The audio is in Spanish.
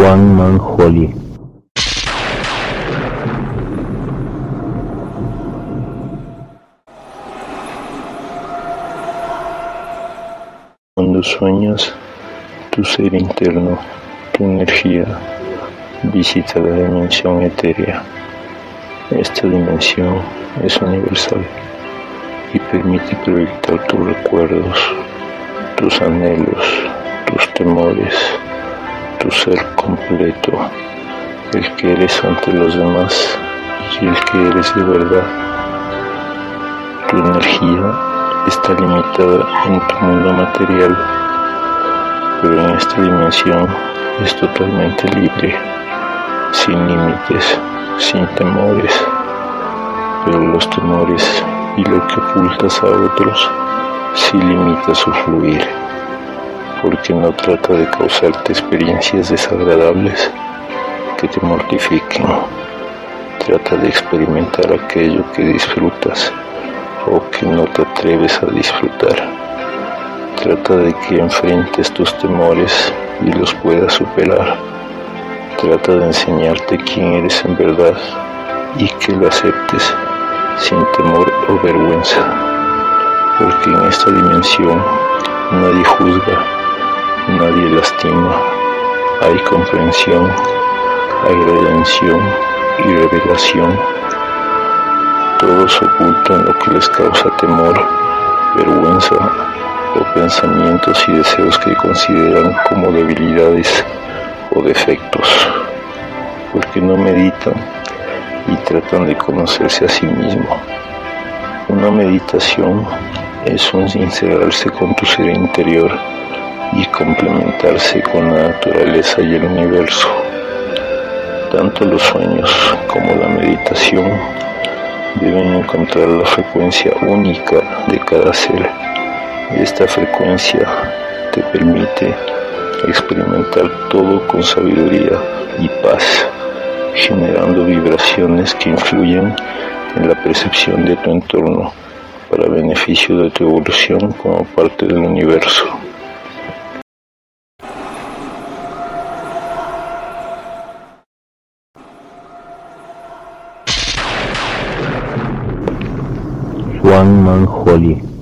Juan Manjoli. Cuando sueñas, tu ser interno, tu energía, visita la dimensión etérea. Esta dimensión es universal y permite proyectar tus recuerdos, tus anhelos, tus temores, tu ser completo, el que eres ante los demás y el que eres de verdad. Tu energía está limitada en tu mundo material, pero en esta dimensión es totalmente libre, sin límites, sin temores, pero los temores y lo que ocultas a otros sí limita su fluir, porque no trata de causarte experiencias desagradables que te mortifiquen, trata de experimentar aquello que disfrutas o que no te atreves a disfrutar. Trata de que enfrentes tus temores y los puedas superar. Trata de enseñarte quién eres en verdad y que lo aceptes sin temor o vergüenza, porque en esta dimensión nadie juzga, nadie lastima, hay comprensión, hay redención y revelación. Todos ocultan lo que les causa temor, vergüenza o pensamientos y deseos que consideran como debilidades o defectos, porque no meditan y tratan de conocerse a sí mismo. Una meditación es un sincerarse con tu ser interior y complementarse con la naturaleza y el universo. Tanto los sueños como la meditación deben encontrar la frecuencia única de cada ser. Esta frecuencia te permite experimentar todo con sabiduría y paz generando vibraciones que influyen en la percepción de tu entorno para beneficio de tu evolución como parte del universo. Juan Manjoli.